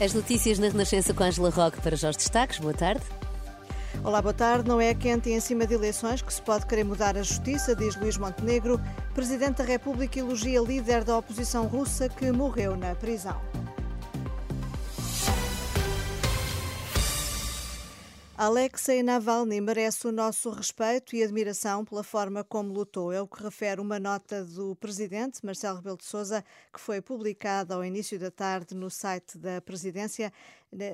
As notícias na Renascença com Angela Roque para Jorge Destaques. Boa tarde. Olá, boa tarde. Não é quente em cima de eleições que se pode querer mudar a justiça, diz Luís Montenegro. Presidente da República elogia líder da oposição russa que morreu na prisão. Alexei Navalny merece o nosso respeito e admiração pela forma como lutou. É o que refere uma nota do presidente, Marcelo Rebelo de Sousa, que foi publicada ao início da tarde no site da presidência.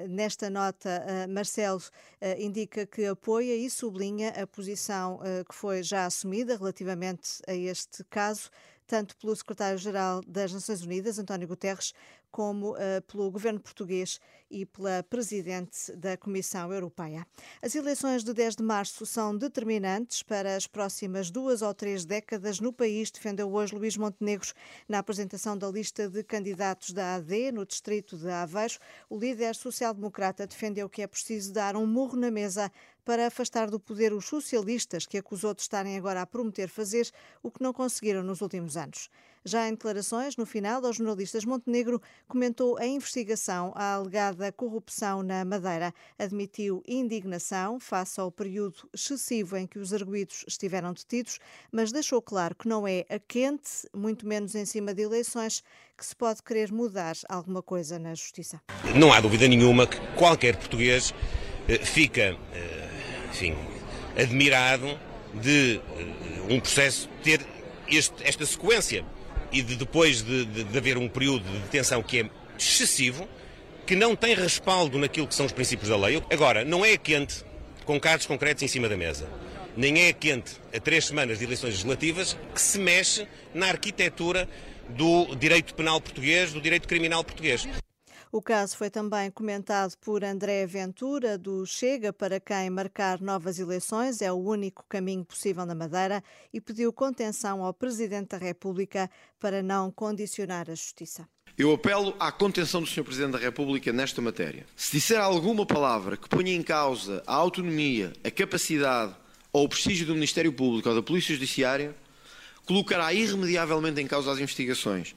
Nesta nota, eh, Marcelo eh, indica que apoia e sublinha a posição eh, que foi já assumida relativamente a este caso tanto pelo secretário-geral das Nações Unidas, António Guterres, como uh, pelo governo português e pela presidente da Comissão Europeia. As eleições de 10 de março são determinantes para as próximas duas ou três décadas no país, defendeu hoje Luís Montenegro na apresentação da lista de candidatos da AD no distrito de Aveiro. O líder social-democrata defendeu que é preciso dar um murro na mesa para afastar do poder os socialistas, que acusou de estarem agora a prometer fazer o que não conseguiram nos últimos anos. Já em declarações, no final, aos jornalistas, Montenegro comentou a investigação à alegada corrupção na Madeira. Admitiu indignação face ao período excessivo em que os arguídos estiveram detidos, mas deixou claro que não é a quente, muito menos em cima de eleições, que se pode querer mudar alguma coisa na justiça. Não há dúvida nenhuma que qualquer português eh, fica eh, enfim, admirado de uh, um processo ter este, esta sequência e de depois de, de, de haver um período de detenção que é excessivo, que não tem respaldo naquilo que são os princípios da lei. Agora, não é quente com casos concretos em cima da mesa. Nem é quente a três semanas de eleições legislativas que se mexe na arquitetura do direito penal português, do direito criminal português. O caso foi também comentado por André Ventura, do Chega, para quem marcar novas eleições é o único caminho possível na Madeira e pediu contenção ao Presidente da República para não condicionar a justiça. Eu apelo à contenção do Sr. Presidente da República nesta matéria. Se disser alguma palavra que ponha em causa a autonomia, a capacidade ou o prestígio do Ministério Público ou da Polícia Judiciária, colocará irremediavelmente em causa as investigações,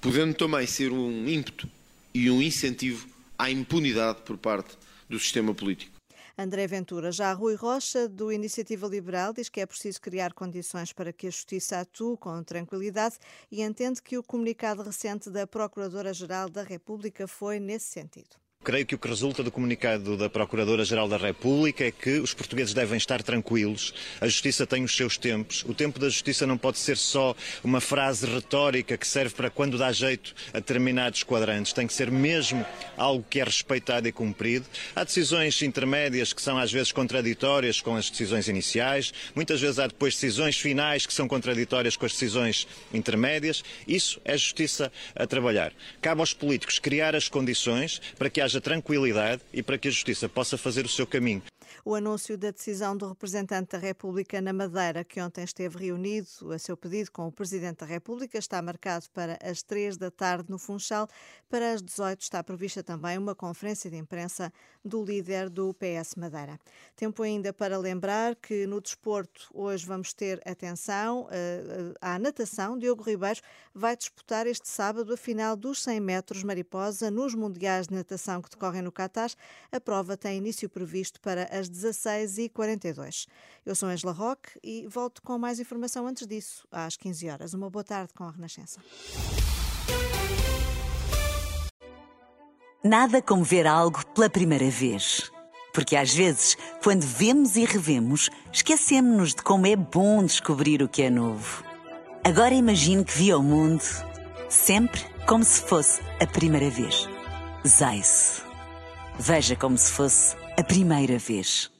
podendo também ser um ímpeto e um incentivo à impunidade por parte do sistema político. André Ventura. Já Rui Rocha, do Iniciativa Liberal, diz que é preciso criar condições para que a Justiça atue com tranquilidade e entende que o comunicado recente da Procuradora-Geral da República foi nesse sentido. Creio que o que resulta do comunicado da Procuradora-Geral da República é que os portugueses devem estar tranquilos, a justiça tem os seus tempos, o tempo da justiça não pode ser só uma frase retórica que serve para quando dá jeito a determinados quadrantes, tem que ser mesmo algo que é respeitado e cumprido. Há decisões intermédias que são às vezes contraditórias com as decisões iniciais, muitas vezes há depois decisões finais que são contraditórias com as decisões intermédias. Isso é justiça a trabalhar. Cabe aos políticos criar as condições para que haja haja tranquilidade e para que a Justiça possa fazer o seu caminho. O anúncio da decisão do representante da República na Madeira, que ontem esteve reunido a seu pedido com o Presidente da República, está marcado para as três da tarde no Funchal. Para as 18 está prevista também uma conferência de imprensa do líder do PS Madeira. Tempo ainda para lembrar que no desporto hoje vamos ter atenção uh, à natação. Diogo Ribeiro vai disputar este sábado a final dos 100 metros mariposa nos Mundiais de Natação que decorrem no Catar. A prova tem início previsto para as 16h42. Eu sou Angela Roque e volto com mais informação antes disso, às 15 horas. Uma boa tarde com a Renascença. Nada como ver algo pela primeira vez. Porque às vezes, quando vemos e revemos, esquecemos-nos de como é bom descobrir o que é novo. Agora imagine que viu o mundo sempre como se fosse a primeira vez. Zais. Veja como se fosse a primeira vez.